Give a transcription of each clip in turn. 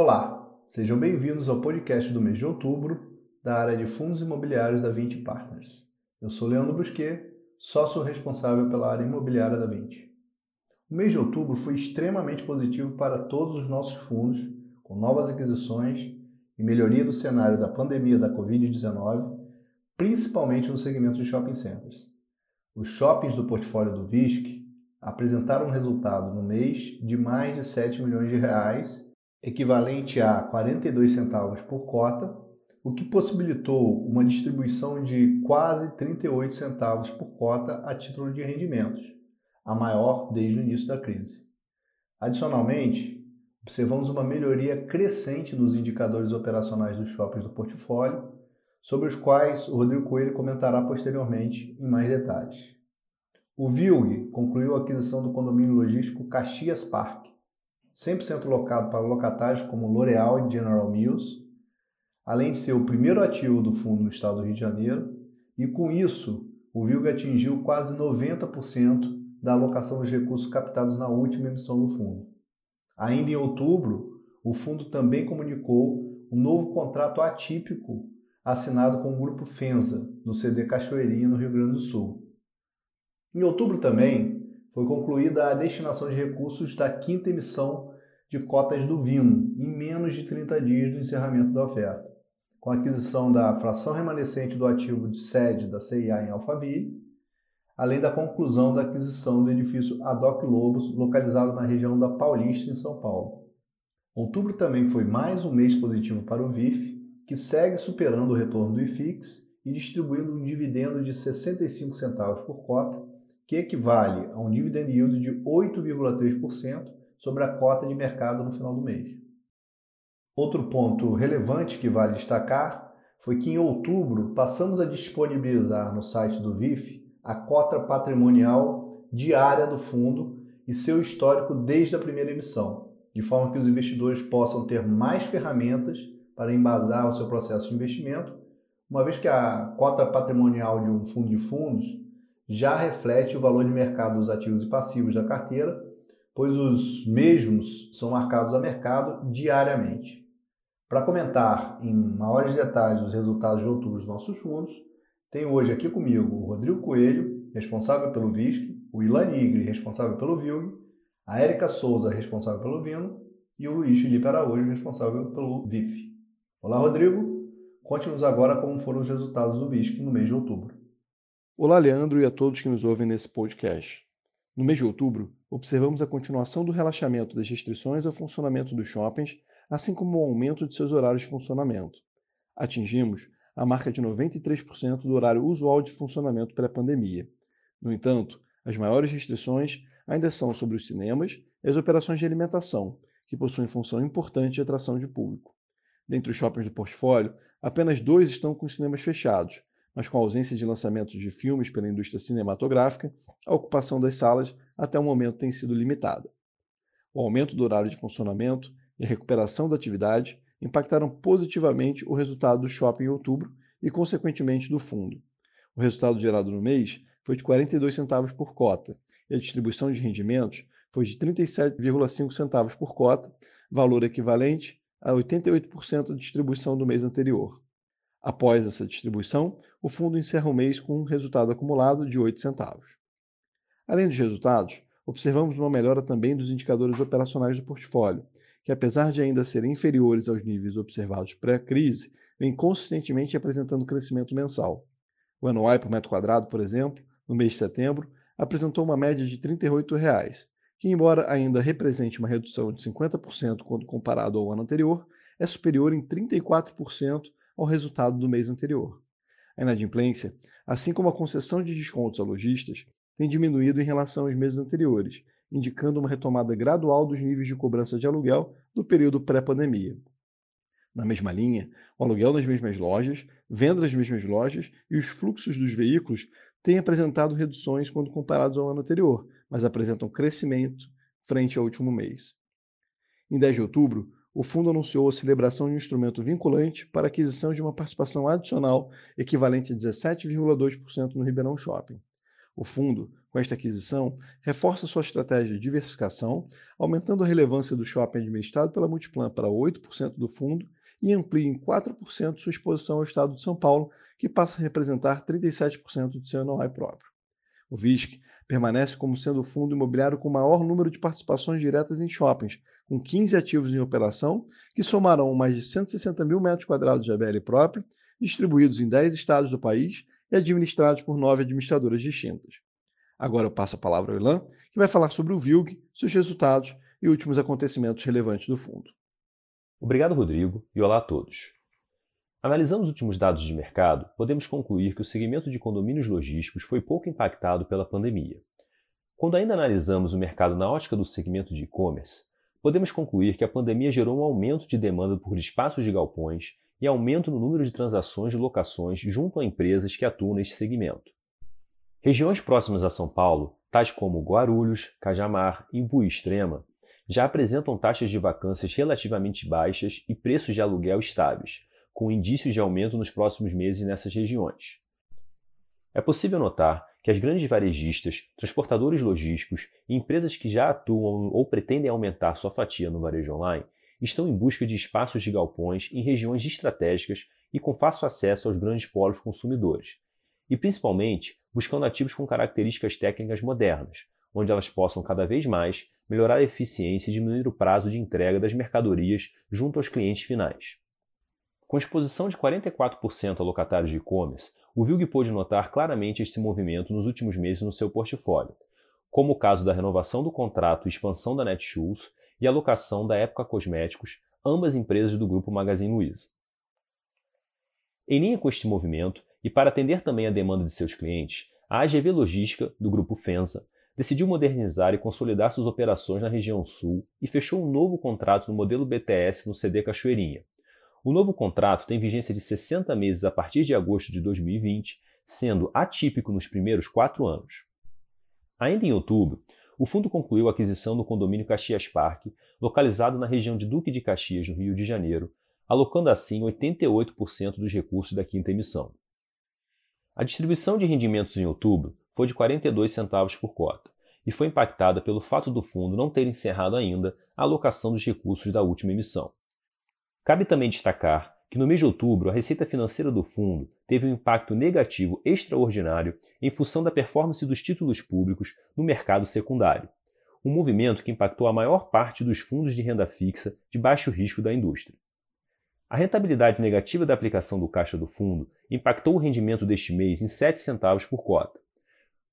Olá, sejam bem-vindos ao podcast do mês de outubro da área de fundos imobiliários da 20 Partners. Eu sou Leandro Busquet, sócio responsável pela área imobiliária da 20. O mês de outubro foi extremamente positivo para todos os nossos fundos, com novas aquisições e melhoria do cenário da pandemia da Covid-19, principalmente no segmento de shopping centers. Os shoppings do portfólio do VISC apresentaram um resultado no mês de mais de 7 milhões de reais, equivalente a 42 centavos por cota, o que possibilitou uma distribuição de quase 38 centavos por cota a título de rendimentos, a maior desde o início da crise. Adicionalmente, observamos uma melhoria crescente nos indicadores operacionais dos shoppings do portfólio, sobre os quais o Rodrigo Coelho comentará posteriormente em mais detalhes. O VILG concluiu a aquisição do condomínio logístico Caxias Park, 100% locado para locatários como L'Oréal e General Mills, além de ser o primeiro ativo do fundo no estado do Rio de Janeiro, e com isso o VILG atingiu quase 90% da alocação dos recursos captados na última emissão do fundo. Ainda em outubro, o fundo também comunicou um novo contrato atípico assinado com o grupo Fenza, no CD Cachoeirinha, no Rio Grande do Sul. Em outubro também foi concluída a destinação de recursos da quinta emissão de cotas do Vino, em menos de 30 dias do encerramento da oferta, com a aquisição da fração remanescente do ativo de sede da CIA em Alphaville, além da conclusão da aquisição do edifício Adoc Lobos, localizado na região da Paulista, em São Paulo. Outubro também foi mais um mês positivo para o VIF, que segue superando o retorno do IFIX e distribuindo um dividendo de 65 centavos por cota, que equivale a um dividend yield de 8,3% sobre a cota de mercado no final do mês. Outro ponto relevante que vale destacar foi que em outubro passamos a disponibilizar no site do VIF a cota patrimonial diária do fundo e seu histórico desde a primeira emissão, de forma que os investidores possam ter mais ferramentas para embasar o seu processo de investimento, uma vez que a cota patrimonial de um fundo de fundos já reflete o valor de mercado dos ativos e passivos da carteira, pois os mesmos são marcados a mercado diariamente. Para comentar em maiores detalhes os resultados de outubro dos nossos fundos, tenho hoje aqui comigo o Rodrigo Coelho, responsável pelo VISC, o Ilan Nigri, responsável pelo VILG, a Érica Souza, responsável pelo Vino, e o Luiz Felipe Araújo, responsável pelo VIF. Olá, Rodrigo. Conte-nos agora como foram os resultados do VISC no mês de outubro. Olá, Leandro, e a todos que nos ouvem nesse podcast. No mês de outubro, observamos a continuação do relaxamento das restrições ao funcionamento dos shoppings, assim como o aumento de seus horários de funcionamento. Atingimos a marca de 93% do horário usual de funcionamento pré-pandemia. No entanto, as maiores restrições ainda são sobre os cinemas e as operações de alimentação, que possuem função importante de atração de público. Dentre os shoppings do portfólio, apenas dois estão com cinemas fechados, mas com a ausência de lançamentos de filmes pela indústria cinematográfica, a ocupação das salas até o momento tem sido limitada. O aumento do horário de funcionamento e a recuperação da atividade impactaram positivamente o resultado do shopping em outubro e, consequentemente, do fundo. O resultado gerado no mês foi de 42 centavos por cota e a distribuição de rendimentos foi de 37,5 centavos por cota, valor equivalente a 88% da distribuição do mês anterior. Após essa distribuição, o fundo encerra o mês com um resultado acumulado de 8 centavos. Além dos resultados, observamos uma melhora também dos indicadores operacionais do portfólio, que apesar de ainda serem inferiores aos níveis observados pré-crise, vem consistentemente apresentando crescimento mensal. O NOI por metro quadrado, por exemplo, no mês de setembro, apresentou uma média de 38 reais, que, embora ainda represente uma redução de 50% quando comparado ao ano anterior, é superior em 34% ao resultado do mês anterior. A inadimplência, assim como a concessão de descontos a lojistas, tem diminuído em relação aos meses anteriores, indicando uma retomada gradual dos níveis de cobrança de aluguel do período pré-pandemia. Na mesma linha, o aluguel nas mesmas lojas, venda nas mesmas lojas e os fluxos dos veículos têm apresentado reduções quando comparados ao ano anterior, mas apresentam crescimento frente ao último mês. Em 10 de outubro, o fundo anunciou a celebração de um instrumento vinculante para aquisição de uma participação adicional equivalente a 17,2% no Ribeirão Shopping. O fundo, com esta aquisição, reforça sua estratégia de diversificação, aumentando a relevância do shopping administrado pela Multiplan para 8% do fundo e amplia em 4% sua exposição ao estado de São Paulo, que passa a representar 37% do seu NOI próprio. O VISC permanece como sendo o fundo imobiliário com maior número de participações diretas em shoppings, com 15 ativos em operação, que somarão mais de 160 mil metros quadrados de ABL próprio, distribuídos em 10 estados do país e administrados por nove administradoras distintas. Agora eu passo a palavra ao Ilan, que vai falar sobre o VILG, seus resultados e últimos acontecimentos relevantes do fundo. Obrigado, Rodrigo, e olá a todos. Analisando os últimos dados de mercado, podemos concluir que o segmento de condomínios logísticos foi pouco impactado pela pandemia. Quando ainda analisamos o mercado na ótica do segmento de e-commerce, podemos concluir que a pandemia gerou um aumento de demanda por espaços de galpões e aumento no número de transações de locações junto a empresas que atuam neste segmento. Regiões próximas a São Paulo, tais como Guarulhos, Cajamar e Bui Extrema, já apresentam taxas de vacâncias relativamente baixas e preços de aluguel estáveis, com indícios de aumento nos próximos meses nessas regiões. É possível notar que as grandes varejistas, transportadores logísticos e empresas que já atuam ou pretendem aumentar sua fatia no varejo online estão em busca de espaços de galpões em regiões estratégicas e com fácil acesso aos grandes polos consumidores, e principalmente buscando ativos com características técnicas modernas, onde elas possam cada vez mais melhorar a eficiência e diminuir o prazo de entrega das mercadorias junto aos clientes finais. Com exposição de 44% a locatários de e-commerce, o Vilg pôde notar claramente este movimento nos últimos meses no seu portfólio, como o caso da renovação do contrato e expansão da Netshoes e a locação da Época Cosméticos, ambas empresas do grupo Magazine Luiza. Em linha com este movimento, e para atender também a demanda de seus clientes, a AGV Logística, do grupo Fenza, decidiu modernizar e consolidar suas operações na região sul e fechou um novo contrato no modelo BTS no CD Cachoeirinha, o novo contrato tem vigência de 60 meses a partir de agosto de 2020, sendo atípico nos primeiros quatro anos. Ainda em outubro, o fundo concluiu a aquisição do condomínio Caxias Parque, localizado na região de Duque de Caxias, no Rio de Janeiro, alocando assim 88% dos recursos da quinta emissão. A distribuição de rendimentos em outubro foi de 42 centavos por cota e foi impactada pelo fato do fundo não ter encerrado ainda a alocação dos recursos da última emissão. Cabe também destacar que no mês de outubro a receita financeira do fundo teve um impacto negativo extraordinário em função da performance dos títulos públicos no mercado secundário, um movimento que impactou a maior parte dos fundos de renda fixa de baixo risco da indústria. A rentabilidade negativa da aplicação do caixa do fundo impactou o rendimento deste mês em 7 centavos por cota.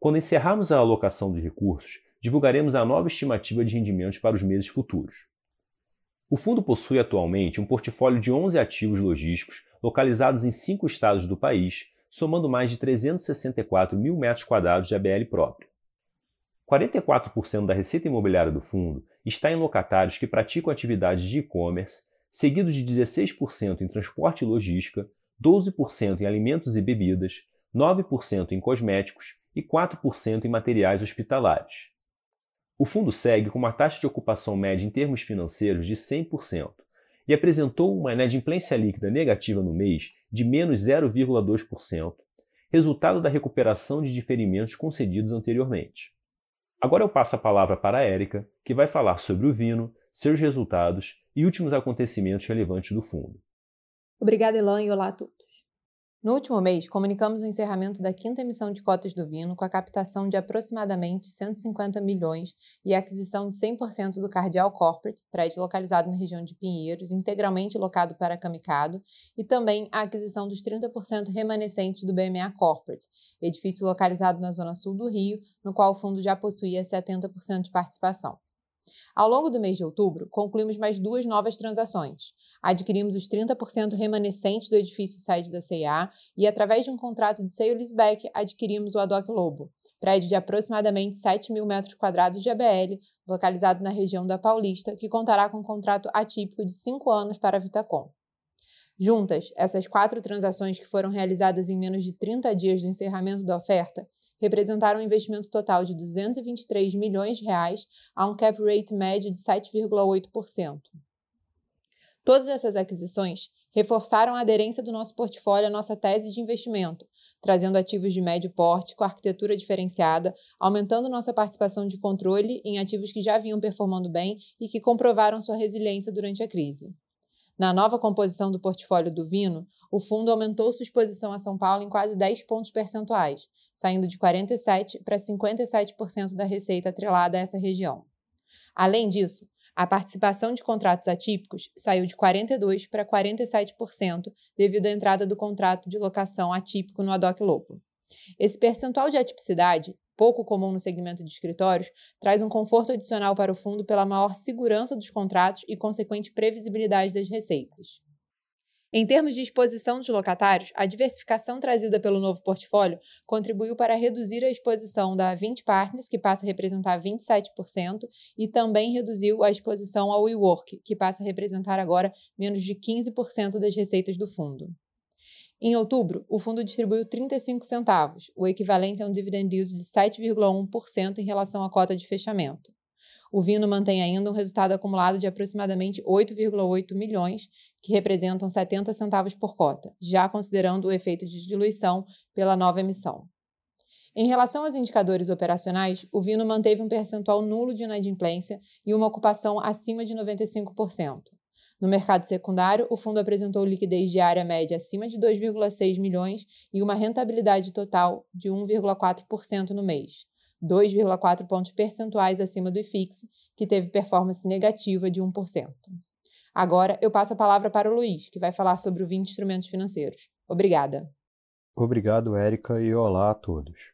Quando encerrarmos a alocação de recursos, divulgaremos a nova estimativa de rendimentos para os meses futuros. O fundo possui atualmente um portfólio de 11 ativos logísticos localizados em cinco estados do país, somando mais de 364 mil metros quadrados de ABL próprio. 44% da receita imobiliária do fundo está em locatários que praticam atividades de e-commerce, seguidos de 16% em transporte e logística, 12% em alimentos e bebidas, 9% em cosméticos e 4% em materiais hospitalares. O fundo segue com uma taxa de ocupação média em termos financeiros de 100% e apresentou uma inadimplência líquida negativa no mês de menos 0,2%, resultado da recuperação de diferimentos concedidos anteriormente. Agora eu passo a palavra para a Érica, que vai falar sobre o Vino, seus resultados e últimos acontecimentos relevantes do fundo. Obrigada, Elan, e olá a todos. No último mês, comunicamos o encerramento da quinta emissão de cotas do Vino com a captação de aproximadamente 150 milhões e a aquisição de 100% do Cardial Corporate, prédio localizado na região de Pinheiros, integralmente locado para Camicado, e também a aquisição dos 30% remanescentes do BMA Corporate, edifício localizado na zona sul do Rio, no qual o fundo já possuía 70% de participação. Ao longo do mês de outubro, concluímos mais duas novas transações. Adquirimos os 30% remanescentes do edifício sede da CIA e, através de um contrato de sale leaseback, adquirimos o Adoc Lobo, prédio de aproximadamente 7 mil metros quadrados de ABL, localizado na região da Paulista, que contará com um contrato atípico de 5 anos para a Vitacom. Juntas, essas quatro transações que foram realizadas em menos de 30 dias do encerramento da oferta representaram um investimento total de 223 milhões de reais a um cap rate médio de 7,8%. Todas essas aquisições reforçaram a aderência do nosso portfólio à nossa tese de investimento, trazendo ativos de médio porte com arquitetura diferenciada, aumentando nossa participação de controle em ativos que já vinham performando bem e que comprovaram sua resiliência durante a crise. Na nova composição do portfólio do Vino, o fundo aumentou sua exposição a São Paulo em quase 10 pontos percentuais, saindo de 47% para 57% da receita atrelada a essa região. Além disso, a participação de contratos atípicos saiu de 42% para 47% devido à entrada do contrato de locação atípico no Adoc Lopo. Esse percentual de atipicidade pouco comum no segmento de escritórios, traz um conforto adicional para o fundo pela maior segurança dos contratos e consequente previsibilidade das receitas. Em termos de exposição dos locatários, a diversificação trazida pelo novo portfólio contribuiu para reduzir a exposição da 20 Partners, que passa a representar 27%, e também reduziu a exposição ao WeWork, que passa a representar agora menos de 15% das receitas do fundo. Em outubro, o fundo distribuiu 35 centavos, o equivalente a um dividend yield de 7,1% em relação à cota de fechamento. O Vino mantém ainda um resultado acumulado de aproximadamente 8,8 milhões, que representam 70 centavos por cota, já considerando o efeito de diluição pela nova emissão. Em relação aos indicadores operacionais, o Vino manteve um percentual nulo de inadimplência e uma ocupação acima de 95%. No mercado secundário, o fundo apresentou liquidez diária média acima de 2,6 milhões e uma rentabilidade total de 1,4% no mês, 2,4 pontos percentuais acima do IFIX, que teve performance negativa de 1%. Agora eu passo a palavra para o Luiz, que vai falar sobre o 20 instrumentos financeiros. Obrigada. Obrigado, Érica, e olá a todos.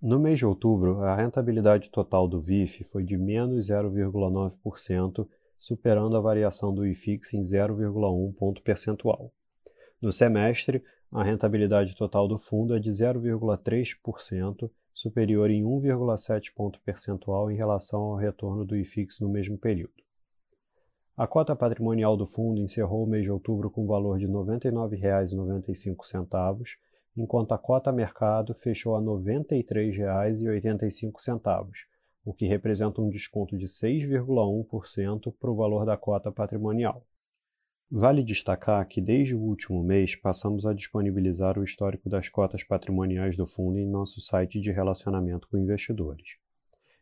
No mês de outubro, a rentabilidade total do VIF foi de menos 0,9%, superando a variação do IFIX em 0,1 ponto percentual. No semestre, a rentabilidade total do fundo é de 0,3%, superior em 1,7 ponto percentual em relação ao retorno do IFIX no mesmo período. A cota patrimonial do fundo encerrou o mês de outubro com valor de R$ 99,95, enquanto a cota mercado fechou a R$ 93,85, o que representa um desconto de 6,1% para o valor da cota patrimonial. Vale destacar que desde o último mês passamos a disponibilizar o histórico das cotas patrimoniais do fundo em nosso site de relacionamento com investidores.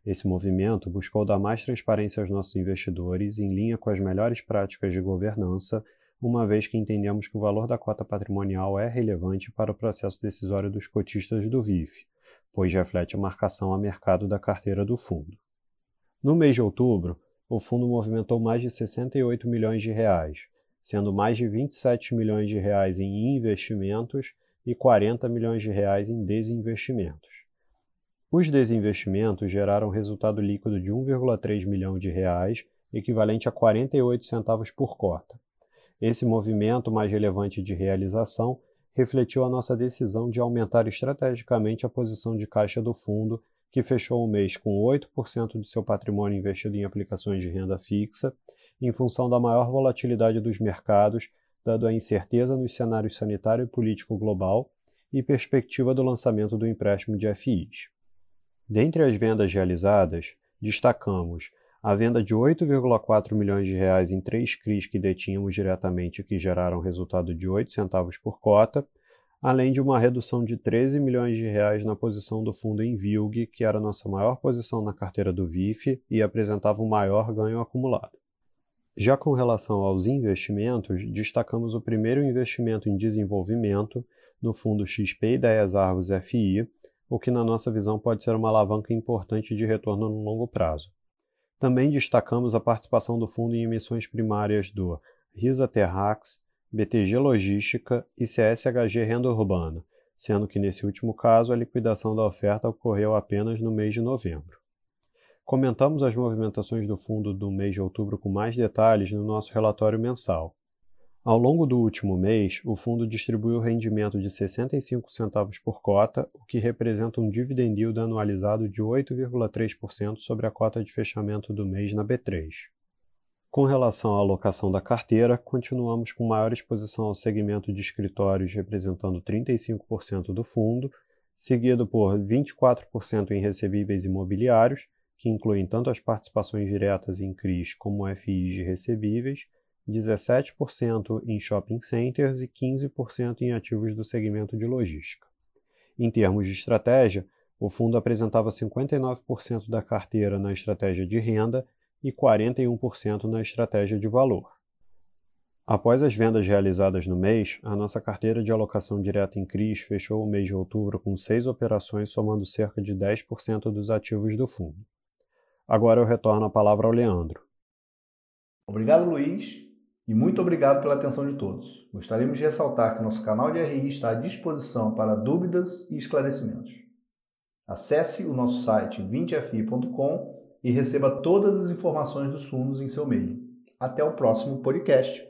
Esse movimento buscou dar mais transparência aos nossos investidores em linha com as melhores práticas de governança, uma vez que entendemos que o valor da cota patrimonial é relevante para o processo decisório dos cotistas do VIF, pois reflete a marcação a mercado da carteira do fundo. No mês de outubro, o fundo movimentou mais de 68 milhões de reais, sendo mais de 27 milhões de reais em investimentos e 40 milhões de reais em desinvestimentos. Os desinvestimentos geraram resultado líquido de 1,3 milhão de reais, equivalente a 48 centavos por cota. Esse movimento mais relevante de realização refletiu a nossa decisão de aumentar estrategicamente a posição de caixa do fundo, que fechou o mês com 8% de seu patrimônio investido em aplicações de renda fixa, em função da maior volatilidade dos mercados, dado a incerteza nos cenários sanitário e político global e perspectiva do lançamento do empréstimo de FIs. Dentre as vendas realizadas, destacamos a venda de 8,4 milhões de reais em três CRIs que detínhamos diretamente que geraram resultado de 8 centavos por cota, além de uma redução de 13 milhões de reais na posição do fundo em VILG, que era nossa maior posição na carteira do VIF e apresentava o maior ganho acumulado. Já com relação aos investimentos, destacamos o primeiro investimento em desenvolvimento no fundo XP Ideias Arvos FI, o que na nossa visão pode ser uma alavanca importante de retorno no longo prazo. Também destacamos a participação do fundo em emissões primárias do Risa Terrax, BTG Logística e CSHG Renda Urbana, sendo que nesse último caso a liquidação da oferta ocorreu apenas no mês de novembro. Comentamos as movimentações do fundo do mês de outubro com mais detalhes no nosso relatório mensal. Ao longo do último mês, o fundo distribuiu rendimento de 65 centavos por cota, o que representa um dividend yield anualizado de 8,3% sobre a cota de fechamento do mês na B3. Com relação à alocação da carteira, continuamos com maior exposição ao segmento de escritórios, representando 35% do fundo, seguido por 24% em recebíveis imobiliários, que incluem tanto as participações diretas em CRIs como FIs de recebíveis, 17% em shopping centers e 15% em ativos do segmento de logística. Em termos de estratégia, o fundo apresentava 59% da carteira na estratégia de renda e 41% na estratégia de valor. Após as vendas realizadas no mês, a nossa carteira de alocação direta em CRIs fechou o mês de outubro com seis operações, somando cerca de 10% dos ativos do fundo. Agora eu retorno a palavra ao Leandro. Obrigado, Luiz, e muito obrigado pela atenção de todos. Gostaríamos de ressaltar que nosso canal de RI está à disposição para dúvidas e esclarecimentos. Acesse o nosso site 20fi.com e receba todas as informações dos fundos em seu e-mail. Até o próximo podcast.